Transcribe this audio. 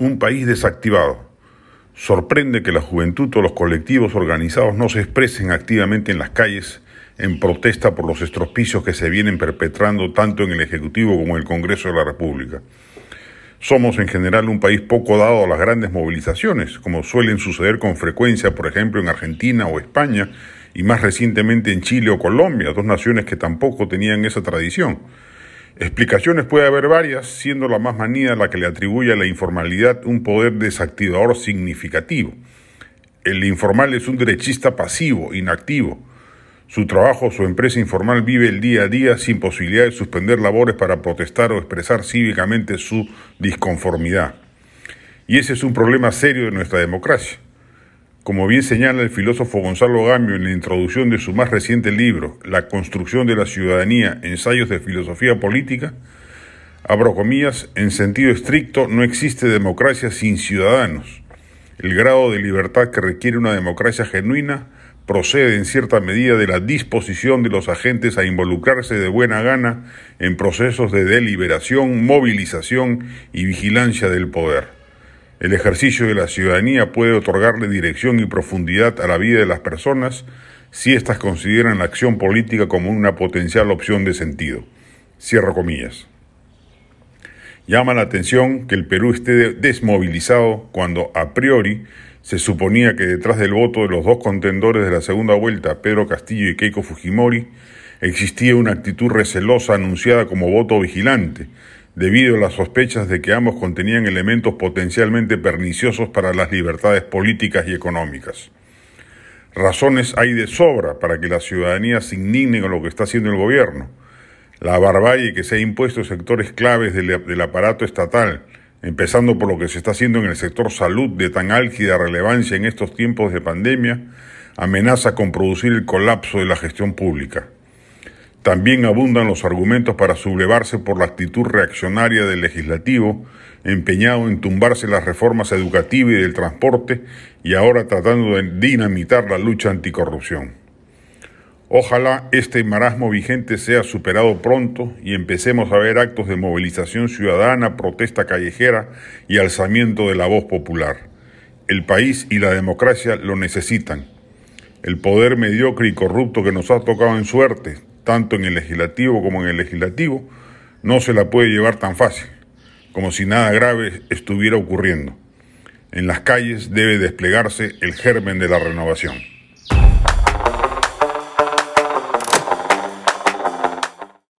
un país desactivado. Sorprende que la juventud o los colectivos organizados no se expresen activamente en las calles en protesta por los estropicios que se vienen perpetrando tanto en el Ejecutivo como en el Congreso de la República. Somos en general un país poco dado a las grandes movilizaciones, como suelen suceder con frecuencia, por ejemplo, en Argentina o España, y más recientemente en Chile o Colombia, dos naciones que tampoco tenían esa tradición. Explicaciones puede haber varias, siendo la más manida la que le atribuye a la informalidad un poder desactivador significativo. El informal es un derechista pasivo, inactivo. Su trabajo o su empresa informal vive el día a día sin posibilidad de suspender labores para protestar o expresar cívicamente su disconformidad. Y ese es un problema serio de nuestra democracia. Como bien señala el filósofo Gonzalo Gamio en la introducción de su más reciente libro, La construcción de la ciudadanía, ensayos de filosofía política, abro comillas, en sentido estricto no existe democracia sin ciudadanos. El grado de libertad que requiere una democracia genuina procede en cierta medida de la disposición de los agentes a involucrarse de buena gana en procesos de deliberación, movilización y vigilancia del poder. El ejercicio de la ciudadanía puede otorgarle dirección y profundidad a la vida de las personas si éstas consideran la acción política como una potencial opción de sentido. Cierro comillas. Llama la atención que el Perú esté desmovilizado cuando a priori se suponía que detrás del voto de los dos contendores de la segunda vuelta, Pedro Castillo y Keiko Fujimori, existía una actitud recelosa anunciada como voto vigilante, debido a las sospechas de que ambos contenían elementos potencialmente perniciosos para las libertades políticas y económicas. Razones hay de sobra para que la ciudadanía se indigne con lo que está haciendo el gobierno. La barbarie que se ha impuesto en sectores claves del, del aparato estatal, empezando por lo que se está haciendo en el sector salud de tan álgida relevancia en estos tiempos de pandemia, amenaza con producir el colapso de la gestión pública. También abundan los argumentos para sublevarse por la actitud reaccionaria del legislativo, empeñado en tumbarse las reformas educativas y del transporte y ahora tratando de dinamitar la lucha anticorrupción. Ojalá este marasmo vigente sea superado pronto y empecemos a ver actos de movilización ciudadana, protesta callejera y alzamiento de la voz popular. El país y la democracia lo necesitan. El poder mediocre y corrupto que nos ha tocado en suerte, tanto en el legislativo como en el legislativo, no se la puede llevar tan fácil, como si nada grave estuviera ocurriendo. En las calles debe desplegarse el germen de la renovación.